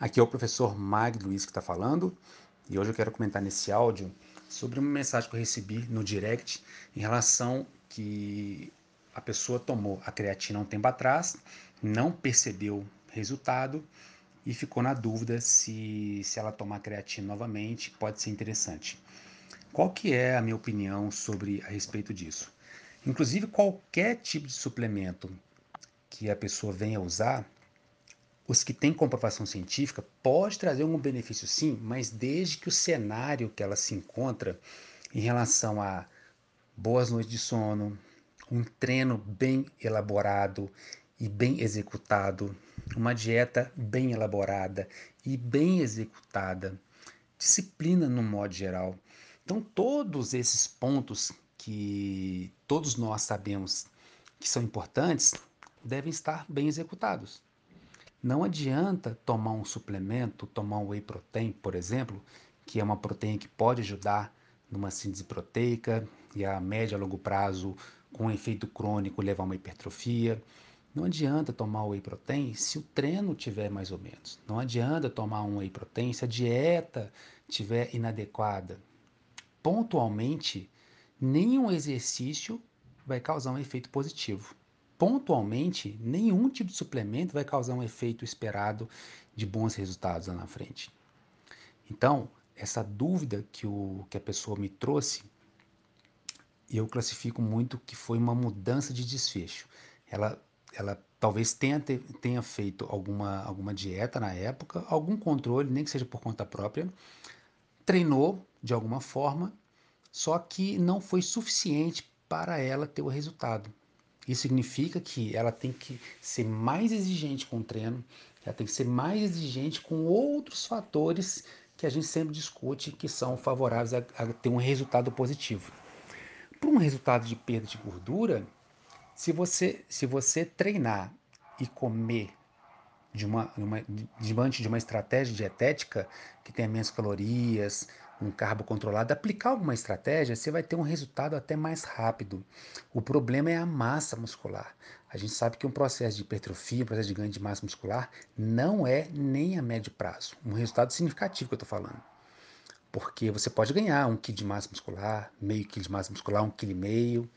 Aqui é o professor Mag Luiz que está falando e hoje eu quero comentar nesse áudio sobre uma mensagem que eu recebi no direct em relação que a pessoa tomou a creatina um tempo atrás, não percebeu resultado e ficou na dúvida se, se ela tomar creatina novamente pode ser interessante. Qual que é a minha opinião sobre a respeito disso? Inclusive qualquer tipo de suplemento que a pessoa venha usar, os que têm comprovação científica pode trazer algum benefício sim, mas desde que o cenário que ela se encontra em relação a boas noites de sono, um treino bem elaborado e bem executado, uma dieta bem elaborada e bem executada, disciplina no modo geral. Então, todos esses pontos que todos nós sabemos que são importantes devem estar bem executados. Não adianta tomar um suplemento, tomar um whey protein, por exemplo, que é uma proteína que pode ajudar numa síntese proteica e a médio a longo prazo, com um efeito crônico, levar a uma hipertrofia. Não adianta tomar whey protein se o treino tiver mais ou menos. Não adianta tomar um whey protein se a dieta tiver inadequada. Pontualmente, nenhum exercício vai causar um efeito positivo pontualmente, nenhum tipo de suplemento vai causar um efeito esperado de bons resultados lá na frente. Então, essa dúvida que, o, que a pessoa me trouxe, eu classifico muito que foi uma mudança de desfecho. Ela, ela talvez tenha, tenha feito alguma, alguma dieta na época, algum controle, nem que seja por conta própria, treinou de alguma forma, só que não foi suficiente para ela ter o resultado. Isso significa que ela tem que ser mais exigente com o treino, ela tem que ser mais exigente com outros fatores que a gente sempre discute que são favoráveis a, a ter um resultado positivo. Para um resultado de perda de gordura, se você, se você treinar e comer de uma, uma, diante de uma estratégia dietética que tenha menos calorias, um carbo controlado, aplicar alguma estratégia, você vai ter um resultado até mais rápido. O problema é a massa muscular. A gente sabe que um processo de hipertrofia, um processo de ganho de massa muscular, não é nem a médio prazo. Um resultado significativo que eu estou falando. Porque você pode ganhar um quilo de massa muscular, meio quilo de massa muscular, um quilo e meio,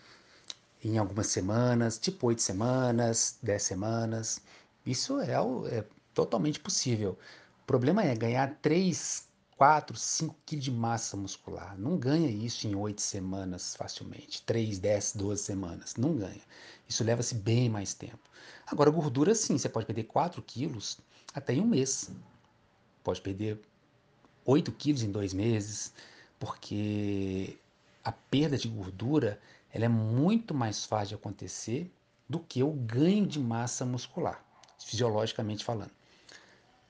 em algumas semanas, tipo oito semanas, dez semanas. Isso é, é totalmente possível. O problema é ganhar 3, 4, 5 quilos de massa muscular. Não ganha isso em 8 semanas facilmente. 3, 10, 12 semanas. Não ganha. Isso leva-se bem mais tempo. Agora, gordura, sim, você pode perder 4 quilos até em um mês. Pode perder 8 quilos em dois meses, porque a perda de gordura ela é muito mais fácil de acontecer do que o ganho de massa muscular, fisiologicamente falando.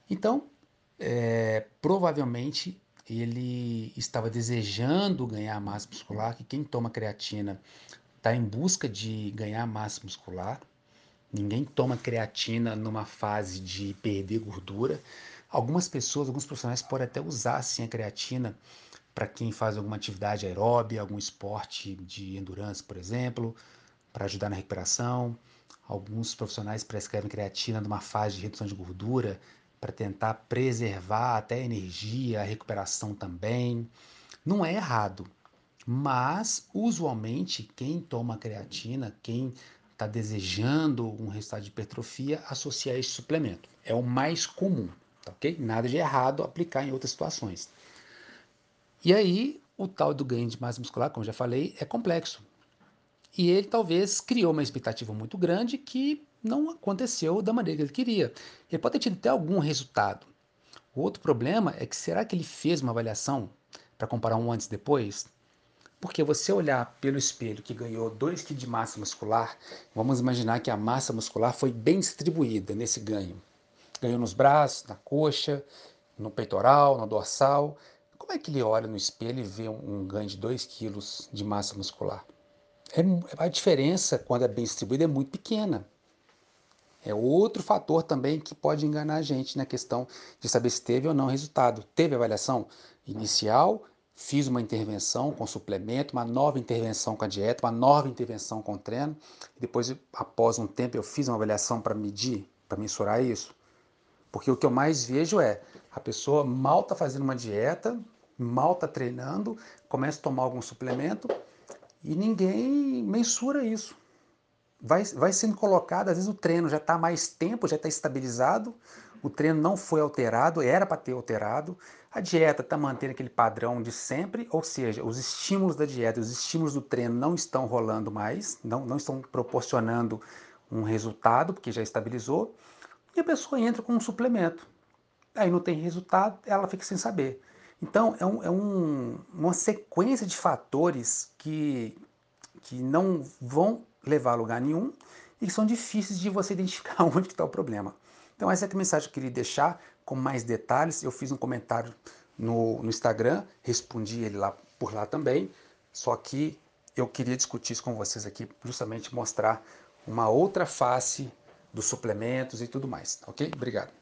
Então, é, provavelmente ele estava desejando ganhar massa muscular, que quem toma creatina está em busca de ganhar massa muscular. Ninguém toma creatina numa fase de perder gordura. Algumas pessoas, alguns profissionais podem até usar sim a creatina para quem faz alguma atividade aeróbica, algum esporte de endurance, por exemplo, para ajudar na recuperação. Alguns profissionais prescrevem creatina numa fase de redução de gordura, para tentar preservar até a energia, a recuperação também. Não é errado, mas usualmente quem toma creatina, quem está desejando um resultado de hipertrofia, associa esse suplemento. É o mais comum, tá ok? Nada de errado aplicar em outras situações. E aí, o tal do ganho de massa muscular, como já falei, é complexo. E ele talvez criou uma expectativa muito grande que não aconteceu da maneira que ele queria. Ele pode ter tido até algum resultado. O outro problema é que será que ele fez uma avaliação para comparar um antes e depois? Porque você olhar pelo espelho que ganhou 2 kg de massa muscular, vamos imaginar que a massa muscular foi bem distribuída nesse ganho. Ganhou nos braços, na coxa, no peitoral, no dorsal. Como é que ele olha no espelho e vê um ganho de 2 kg de massa muscular? É, a diferença, quando é bem distribuída, é muito pequena. É outro fator também que pode enganar a gente na questão de saber se teve ou não resultado. Teve avaliação inicial, fiz uma intervenção com suplemento, uma nova intervenção com a dieta, uma nova intervenção com o treino. Depois, após um tempo, eu fiz uma avaliação para medir, para mensurar isso. Porque o que eu mais vejo é a pessoa mal está fazendo uma dieta, mal está treinando, começa a tomar algum suplemento e ninguém mensura isso. Vai, vai sendo colocado, às vezes o treino já está mais tempo, já está estabilizado, o treino não foi alterado, era para ter alterado, a dieta está mantendo aquele padrão de sempre, ou seja, os estímulos da dieta, os estímulos do treino não estão rolando mais, não, não estão proporcionando um resultado, porque já estabilizou, e a pessoa entra com um suplemento. Aí não tem resultado, ela fica sem saber. Então, é, um, é um, uma sequência de fatores que, que não vão levar a lugar nenhum e que são difíceis de você identificar onde está o problema. Então, essa é a mensagem que eu queria deixar com mais detalhes. Eu fiz um comentário no, no Instagram, respondi ele lá por lá também, só que eu queria discutir isso com vocês aqui, justamente mostrar uma outra face dos suplementos e tudo mais, ok? Obrigado.